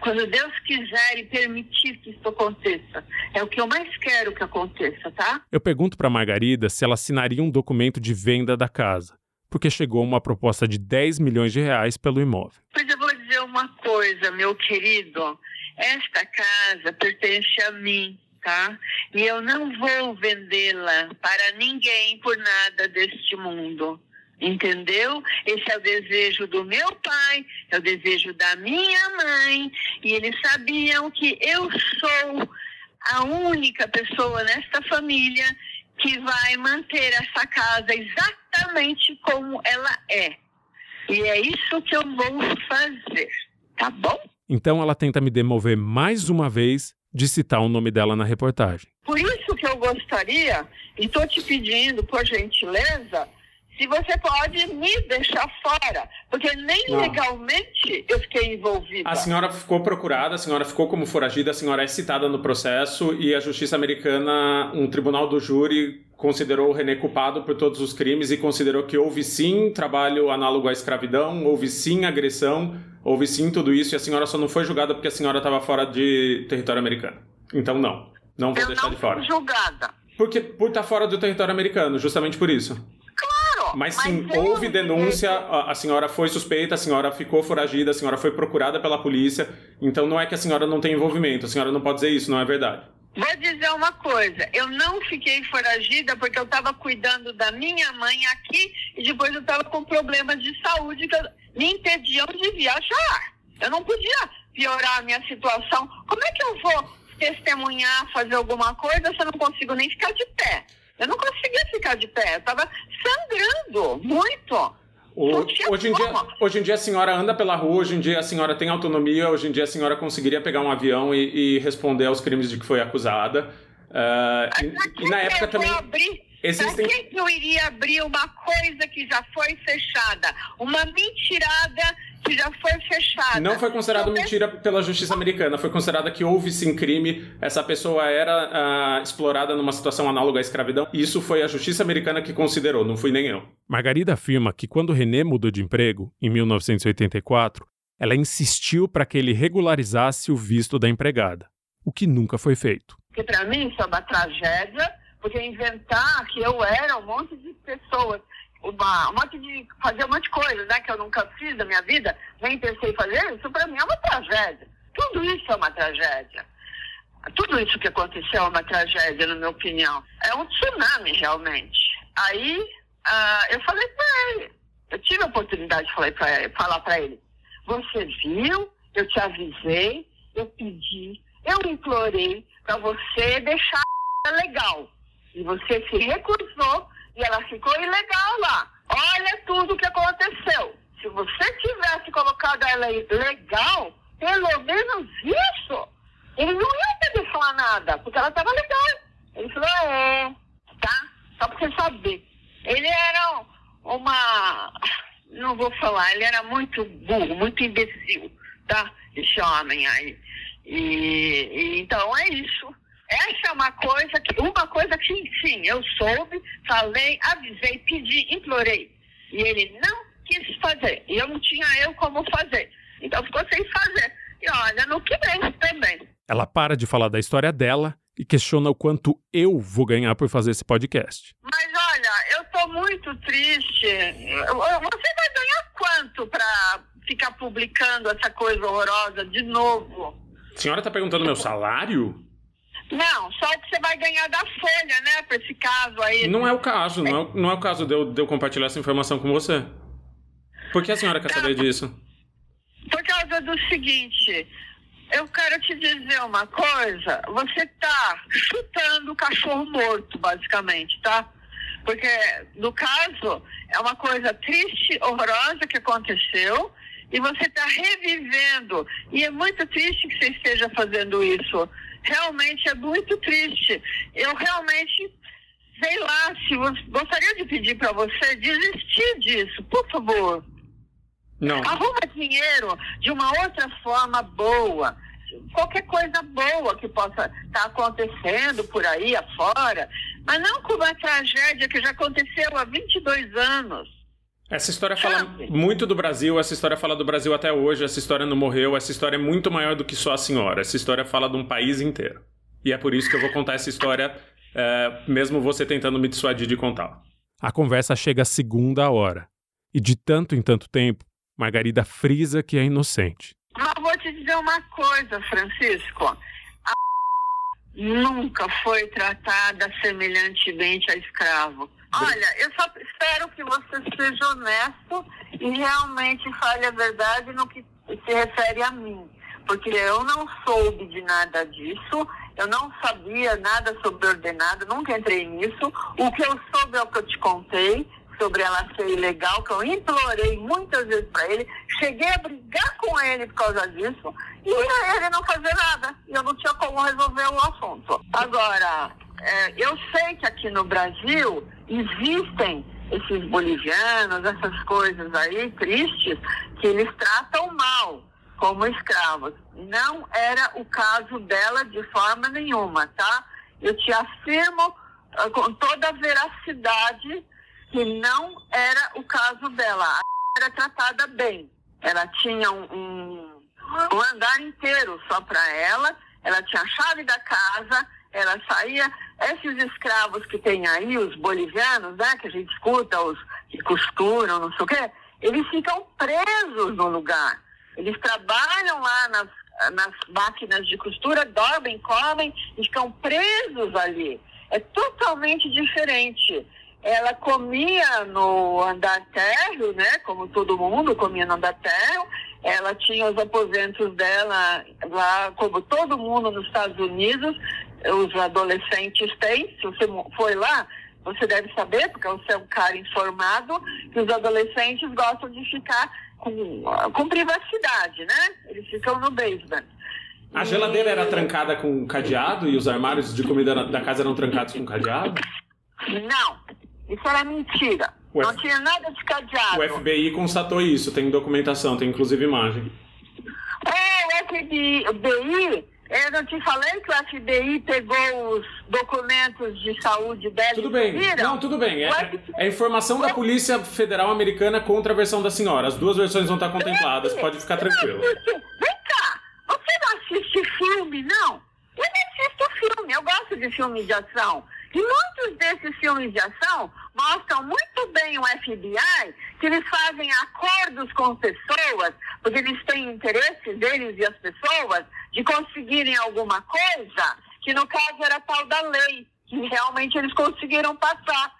B: Quando Deus quiser e permitir que isso aconteça. É o que eu mais quero que aconteça, tá?
D: Eu pergunto para Margarida se ela assinaria um documento de venda da casa, porque chegou uma proposta de 10 milhões de reais pelo imóvel.
B: Pois eu vou dizer uma coisa, meu querido. Esta casa pertence a mim, tá? E eu não vou vendê-la para ninguém por nada deste mundo. Entendeu? Esse é o desejo do meu pai, é o desejo da minha mãe, e eles sabiam que eu sou a única pessoa nesta família que vai manter essa casa exatamente como ela é. E é isso que eu vou fazer, tá bom?
D: Então ela tenta me demover mais uma vez de citar o nome dela na reportagem.
B: Por isso que eu gostaria, e estou te pedindo, por gentileza, se você pode me deixar fora, porque nem
A: Não.
B: legalmente eu fiquei envolvida.
A: A senhora ficou procurada, a senhora ficou como foragida, a senhora é citada no processo e a justiça americana, um tribunal do júri, considerou o René culpado por todos os crimes e considerou que houve sim trabalho análogo à escravidão, houve sim agressão, houve sim tudo isso e a senhora só não foi julgada porque a senhora estava fora de território americano. Então não, não vou
B: eu
A: deixar
B: não
A: de fora.
B: fui julgada.
A: Porque por estar fora do território americano, justamente por isso. Mas sim,
B: eu-
A: houve denúncia, a, a senhora foi suspeita, a senhora ficou foragida, a senhora foi procurada pela polícia. Então não é que a senhora não tem envolvimento, a senhora não pode dizer isso, não é verdade.
B: Vou dizer uma coisa, eu não fiquei foragida porque eu estava cuidando da minha mãe aqui e depois eu estava com problemas de saúde que me impediam de viajar. Eu não podia piorar a minha situação. Como é que eu vou testemunhar, fazer alguma coisa se eu não consigo nem ficar de pé? Eu não conseguia ficar de pé, eu estava sangrando muito. Tinha
A: hoje, em dia, hoje em dia a senhora anda pela rua, hoje em dia a senhora tem autonomia, hoje em dia a senhora conseguiria pegar um avião e, e responder aos crimes de que foi acusada. Ah, e, e na época também.
B: Abrir, Existem... Pra que eu iria abrir uma coisa que já foi fechada? Uma mentirada que já foi fechada.
C: Não foi considerado então, mentira pela justiça americana, foi considerada que houve sim crime, essa pessoa era uh, explorada numa situação análoga à escravidão. Isso foi a justiça americana que considerou, não fui nem eu.
A: Margarida afirma que quando René mudou de emprego, em 1984, ela insistiu para que ele regularizasse o visto da empregada, o que nunca foi feito.
B: Que para mim isso é uma tragédia, porque inventar que eu era um monte de pessoas uma, um monte de fazer um monte de coisa, né, que eu nunca fiz da minha vida, nem pensei fazer, isso para mim é uma tragédia. Tudo isso é uma tragédia. Tudo isso que aconteceu é uma tragédia, na minha opinião. É um tsunami, realmente. Aí uh, eu falei para ele, eu tive a oportunidade de falar para ele, falar para ele, você viu, eu te avisei, eu pedi, eu implorei para você deixar legal. E você se recusou e ela ficou ilegal lá. Olha tudo o que aconteceu. Se você tivesse colocado ela legal, pelo menos isso, ele não ia ter que falar nada, porque ela estava legal. Ele falou, é, tá? Só pra você saber. Ele era uma. Não vou falar, ele era muito burro, muito imbecil, tá? Esse homem aí. E, e então é isso. Essa é uma coisa que, uma coisa que sim, eu soube, falei, avisei, pedi, implorei. E ele não quis fazer. E eu não tinha eu como fazer. Então ficou sem fazer. E olha, no que vem também.
A: Ela para de falar da história dela e questiona o quanto eu vou ganhar por fazer esse podcast.
B: Mas olha, eu tô muito triste. Você vai ganhar quanto para ficar publicando essa coisa horrorosa de novo?
C: A senhora tá perguntando meu salário?
B: Não, só que você vai ganhar da Folha, né, pra esse caso aí.
C: Não é o caso, não é, não é o caso de eu, de eu compartilhar essa informação com você. Por que a senhora quer saber disso?
B: Por causa do seguinte, eu quero te dizer uma coisa, você tá chutando o cachorro morto, basicamente, tá? Porque, no caso, é uma coisa triste, horrorosa que aconteceu, e você está revivendo. E é muito triste que você esteja fazendo isso realmente é muito triste. Eu realmente, sei lá, se você, gostaria de pedir para você desistir disso, por favor.
C: Não.
B: Arruma dinheiro de uma outra forma boa. Qualquer coisa boa que possa estar tá acontecendo por aí afora, mas não com uma tragédia que já aconteceu há 22 anos.
C: Essa história fala muito do Brasil, essa história fala do Brasil até hoje, essa história não morreu, essa história é muito maior do que só a senhora, essa história fala de um país inteiro. E é por isso que eu vou contar essa história, é, mesmo você tentando me dissuadir de contar.
A: A conversa chega à segunda hora. E de tanto em tanto tempo, Margarida frisa que é inocente.
B: Mas vou te dizer uma coisa, Francisco. A <laughs> nunca foi tratada semelhantemente a escravo. Olha, eu só espero que você seja honesto e realmente fale a verdade no que se refere a mim. Porque eu não soube de nada disso, eu não sabia nada sobre ordenado, nunca entrei nisso. O que eu soube é o que eu te contei sobre ela ser ilegal, que eu implorei muitas vezes para ele, cheguei a brigar com ele por causa disso, e ele não fazia nada. E eu não tinha como resolver o assunto. Agora, é, eu sei que aqui no Brasil existem esses bolivianos, essas coisas aí tristes, que eles tratam mal como escravos. Não era o caso dela de forma nenhuma, tá? Eu te afirmo uh, com toda a veracidade que não era o caso dela. Ela era tratada bem. Ela tinha um, um, um andar inteiro só para ela, ela tinha a chave da casa, ela saía. Esses escravos que tem aí, os bolivianos, né, que a gente escuta, os que costuram, não sei o quê, eles ficam presos no lugar. Eles trabalham lá nas, nas máquinas de costura, dormem, comem e ficam presos ali. É totalmente diferente. Ela comia no andar térreo, né? Como todo mundo comia no andar térreo. Ela tinha os aposentos dela lá, como todo mundo nos Estados Unidos os adolescentes têm. Se você foi lá, você deve saber, porque você é um cara informado, que os adolescentes gostam de ficar com, com privacidade, né? Eles ficam no basement.
C: A geladeira era trancada com cadeado e os armários de comida da casa eram trancados com cadeado?
B: Não, isso era mentira.
C: O
B: Não
C: F-
B: tinha nada de cadeado.
C: O FBI constatou isso, tem documentação, tem inclusive imagem.
B: É, o FBI, eu não te falei que o FBI pegou os documentos de saúde dela
C: Tudo
B: e
C: bem.
B: viram?
C: Não, tudo bem. É, é- é informação da Polícia Federal Americana contra a versão da senhora. As duas versões vão estar contempladas, pode ficar tranquilo.
B: Vem cá, você não assiste filme, não? Eu não assisto filme, eu gosto de filme de ação. E muitos desses filmes de ação mostram muito bem o FBI, que eles fazem acordos com pessoas, porque eles têm interesse deles e as pessoas de conseguirem alguma coisa, que no caso era tal da lei, que realmente eles conseguiram passar.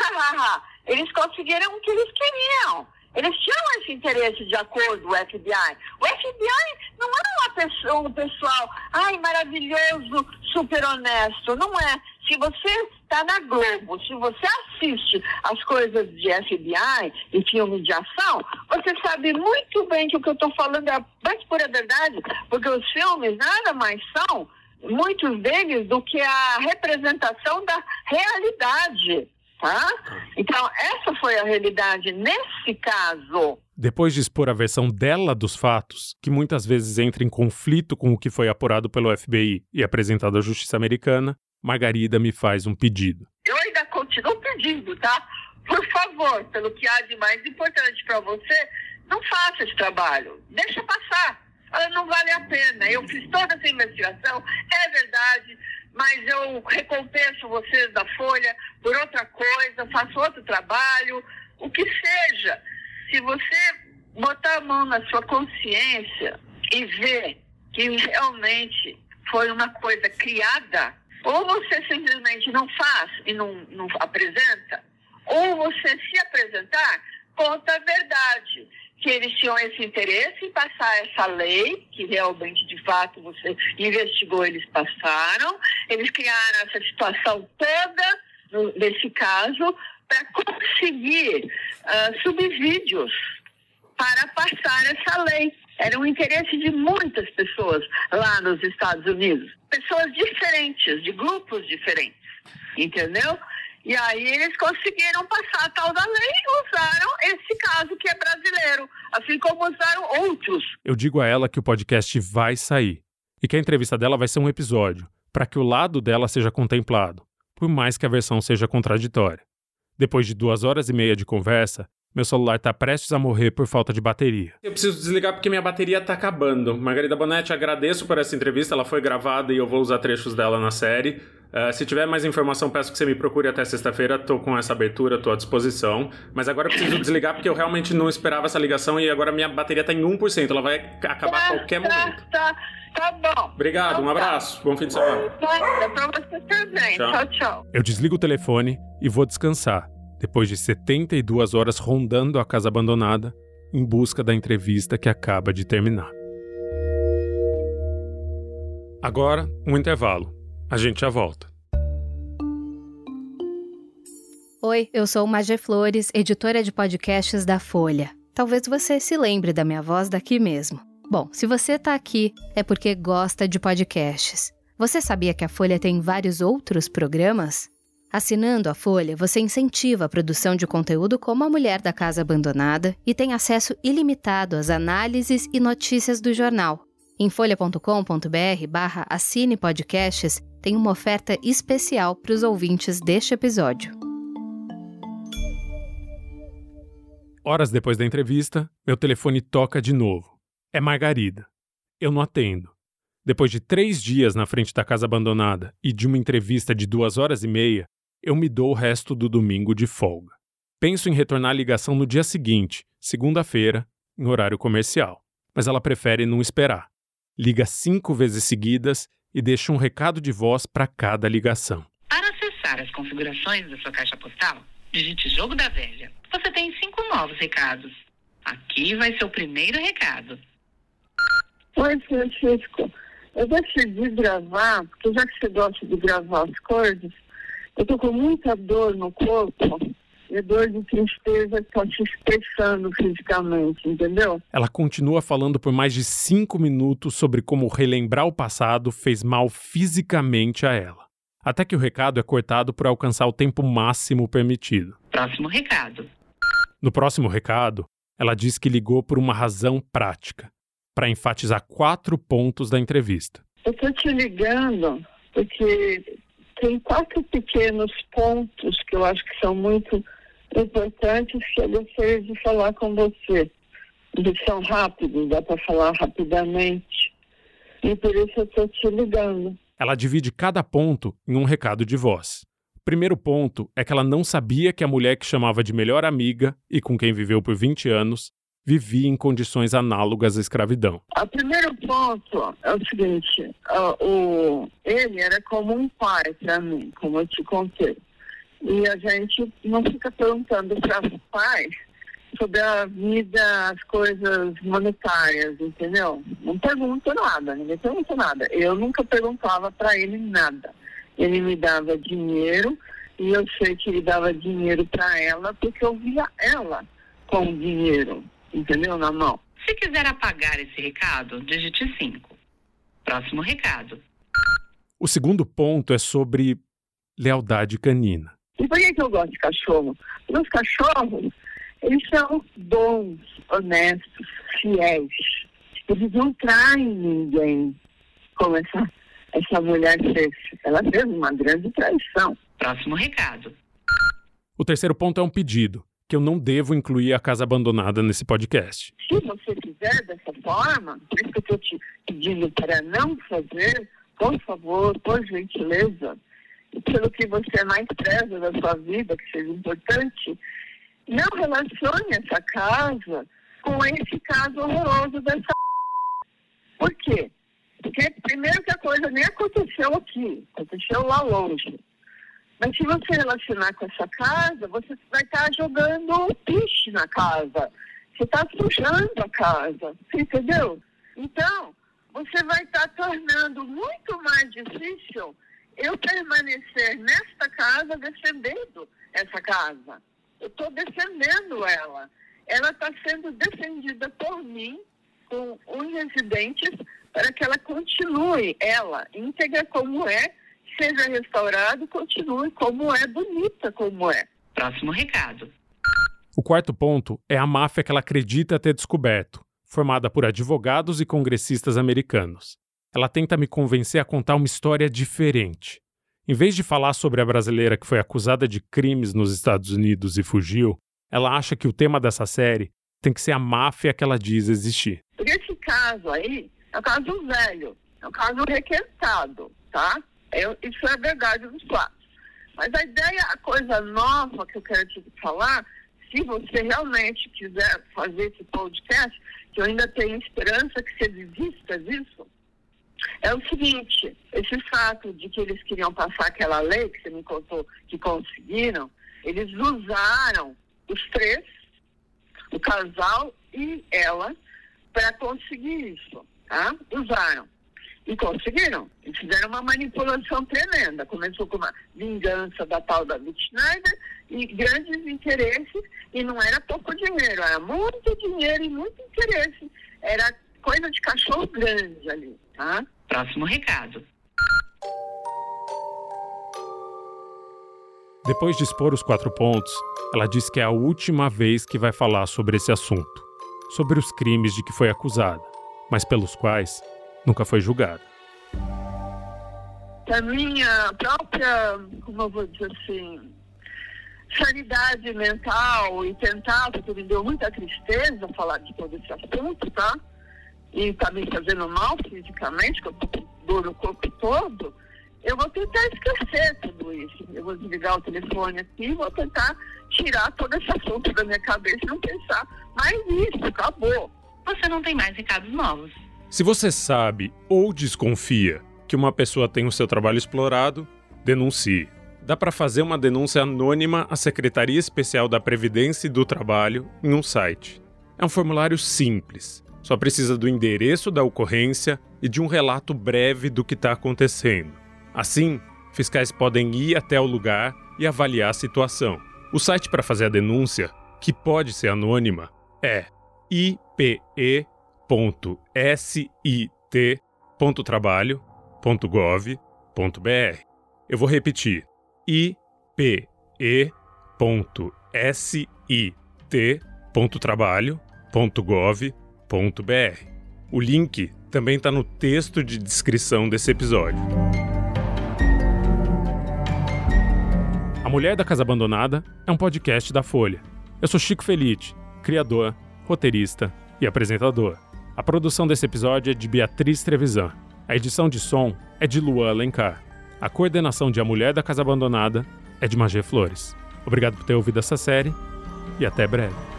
B: <laughs> eles conseguiram o que eles queriam. Eles tinham esse interesse de acordo, o FBI. O FBI não é uma pessoa, um pessoal, ai, maravilhoso, super honesto. Não é. Se você está na Globo, se você assiste as coisas de FBI e filme de ação, você sabe muito bem que o que eu estou falando é a mais pura verdade, porque os filmes nada mais são, muitos deles, do que a representação da realidade. Tá? Então, essa foi a realidade nesse caso.
A: Depois de expor a versão dela dos fatos, que muitas vezes entra em conflito com o que foi apurado pelo FBI e apresentado à justiça americana, Margarida me faz um pedido.
B: Eu ainda continuo pedindo, tá? Por favor, pelo que há de mais importante para você, não faça esse trabalho. Deixa passar. Ela não vale a pena. Eu fiz toda essa investigação, é verdade, mas eu recompenso vocês da Folha por outra coisa, faço outro trabalho, o que seja. Se você botar a mão na sua consciência e ver que realmente foi uma coisa criada, ou você simplesmente não faz e não, não apresenta, ou você se apresentar, conta a verdade. Que eles tinham esse interesse em passar essa lei, que realmente, de fato, você investigou, eles passaram. Eles criaram essa situação toda, nesse caso, para conseguir ah, subsídios para passar essa lei. Era um interesse de muitas pessoas lá nos Estados Unidos. Pessoas diferentes, de grupos diferentes. Entendeu? E aí eles conseguiram passar a tal da lei e usaram esse caso que é brasileiro, assim como usaram outros.
A: Eu digo a ela que o podcast vai sair e que a entrevista dela vai ser um episódio, para que o lado dela seja contemplado, por mais que a versão seja contraditória. Depois de duas horas e meia de conversa, meu celular está prestes a morrer por falta de bateria. Eu preciso desligar porque minha bateria está acabando. Margarida Bonetti, agradeço por essa entrevista. Ela foi gravada e eu vou usar trechos dela na série. Uh, se tiver mais informação, peço que você me procure até sexta-feira. Tô com essa abertura, tô à disposição. Mas agora eu preciso desligar porque eu realmente não esperava essa ligação e agora minha bateria tá em 1%. Ela vai acabar a qualquer
B: tá,
A: momento.
B: Tá, tá bom.
A: Obrigado, um
B: Então tá.
A: abraço. Bom fim de semana.
B: Tá, também.
A: Tchau.
B: tchau. tchau.
A: Eu desligo o telefone e vou descansar, depois de 72 horas rondando a casa abandonada, em busca da entrevista que acaba de terminar. Agora, um intervalo. A gente já volta.
E: Oi, eu sou Magé Flores, editora de podcasts da Folha. Talvez você se lembre da minha voz daqui mesmo. Bom, se você tá aqui, é porque gosta de podcasts. Você sabia que a Folha tem vários outros programas? Assinando a Folha, você incentiva a produção de conteúdo como A Mulher da Casa Abandonada e tem acesso ilimitado às análises e notícias do jornal. Em folha.com.br barra assine podcasts tem uma oferta especial para os ouvintes deste episódio.
A: Horas depois da entrevista, meu telefone toca de novo. É Margarida. Eu não atendo. Depois de três dias na frente da casa abandonada e de uma entrevista de duas horas e meia, eu me dou o resto do domingo de folga. Penso em retornar a ligação no dia seguinte, segunda-feira, em horário comercial. Mas ela prefere não esperar. Liga cinco vezes seguidas e deixa um recado de voz para cada ligação.
F: Para acessar as configurações da sua caixa postal, digite Jogo da Velha. Você tem cinco novos recados. Aqui vai ser o primeiro recado.
B: Oi, Francisco. Eu decidi gravar, porque já que você gosta de gravar as coisas, eu tô com muita dor no corpo e dor de tristeza que tá se expressando fisicamente, entendeu?
A: Ela continua falando por mais de cinco minutos sobre como relembrar o passado fez mal fisicamente a ela. até que o recado é cortado por alcançar o tempo máximo permitido.
F: Próximo recado.
A: No próximo recado, ela diz que ligou por uma razão prática, para enfatizar quatro pontos da entrevista.
B: Eu estou te ligando porque tem quatro pequenos pontos que eu acho que são muito importantes que eu gostaria de falar com você. Eles são rápidos, dá para falar rapidamente. E por isso eu estou te ligando.
A: Ela divide cada ponto em um recado de voz. Primeiro ponto é que ela não sabia que a mulher que chamava de melhor amiga e com quem viveu por 20 anos vivia em condições análogas à escravidão.
B: O primeiro ponto é o seguinte: uh, o, ele era como um pai para mim, como eu te contei. E a gente não fica perguntando para os pais sobre a vida, as coisas monetárias, entendeu? Não pergunto nada, ninguém pergunta nada. Eu nunca perguntava para ele nada. Ele me dava dinheiro e eu sei que ele dava dinheiro para ela porque eu via ela com dinheiro entendeu? Na mão.
F: Se quiser apagar esse recado, digite 5. Próximo recado.
A: O segundo ponto é sobre lealdade canina.
B: E por que, que eu gosto de cachorro? Os cachorros, eles são bons, honestos, fiéis. Eles não traem ninguém, como essa, essa mulher fez. Ela fez uma grande traição.
F: Próximo recado.
A: O terceiro ponto é um pedido que eu não devo incluir a casa abandonada nesse podcast.
B: Se você quiser dessa forma, por isso que eu estou te pedindo para não fazer, por favor, por gentileza, pelo que você mais preza da sua vida, que seja importante, não relacione essa casa com esse caso horroroso dessa. <laughs> Por quê? Porque, primeiro, que a coisa nem aconteceu aqui, aconteceu lá longe. Mas se você relacionar com essa casa, você vai estar jogando piche na casa. Você está sujando a casa. Você entendeu? Então, você vai estar tornando muito mais difícil eu permanecer nesta casa defendendo essa casa. Eu estou defendendo ela. Ela está sendo defendida por mim com unhas e dentes para que ela continue, ela, íntegra como é, seja restaurado, continue como é, bonita como é.
F: Próximo recado.
A: O quarto ponto é a máfia que ela acredita ter descoberto, formada por advogados e congressistas americanos. Ela tenta me convencer a contar uma história diferente. Em vez de falar sobre a brasileira que foi acusada de crimes nos Estados Unidos e fugiu, ela acha que o tema dessa série tem que ser a máfia que ela diz existir.
B: Esse caso aí é um caso velho, é um caso requentado, tá? Eu, isso é verdade dos fatos. Mas a ideia, a coisa nova que eu quero te falar, se você realmente quiser fazer esse podcast, que eu ainda tenho esperança que você desista disso, é o seguinte, esse fato de que eles queriam passar aquela lei que você me contou que conseguiram, eles usaram os três, o casal e ela, para conseguir isso, tá? Usaram. E conseguiram. E fizeram uma manipulação tremenda. Começou com uma vingança da tal da Schneider e grandes interesses. E não era pouco dinheiro, era muito dinheiro e muito interesse. Era coisa de cachorro grande ali. Tá?
F: Próximo recado.
A: Depois de expor os quatro pontos, ela diz que é a última vez que vai falar sobre esse assunto, sobre os crimes de que foi acusada, mas pelos quais nunca foi julgada.
B: A minha própria, como eu vou dizer assim, sanidade mental e tentar, porque me deu muita tristeza falar de todo esse assunto, tá? E tá me fazendo mal fisicamente, que eu tô com dor no corpo todo, eu vou tentar esquecer tudo isso. Eu vou desligar o telefone aqui e vou tentar tirar todo esse assunto da minha cabeça e não pensar mais nisso, acabou.
F: Você não tem mais recados novos.
A: Se você sabe ou desconfia que uma pessoa tem o seu trabalho explorado, denuncie. Dá para fazer uma denúncia anônima à Secretaria Especial da Previdência e do Trabalho em um site. É um formulário simples, só precisa do endereço da ocorrência e de um relato breve do que está acontecendo. Assim, fiscais podem ir até o lugar e avaliar a situação. O site para fazer a denúncia, que pode ser anônima, é ipe www.sit.trabalho.gov.br. Eu vou repetir: ipe.sit.trabalho.gov.br. O link também está no texto de descrição desse episódio. A Mulher da Casa Abandonada é um podcast da Folha. Eu sou Chico Felite, criador, roteirista e apresentador. A produção desse episódio é de Beatriz Trevisan. A edição de som é de Luan Alencar. A coordenação de A Mulher da Casa Abandonada é de Magé Flores. Obrigado por ter ouvido essa série e até breve.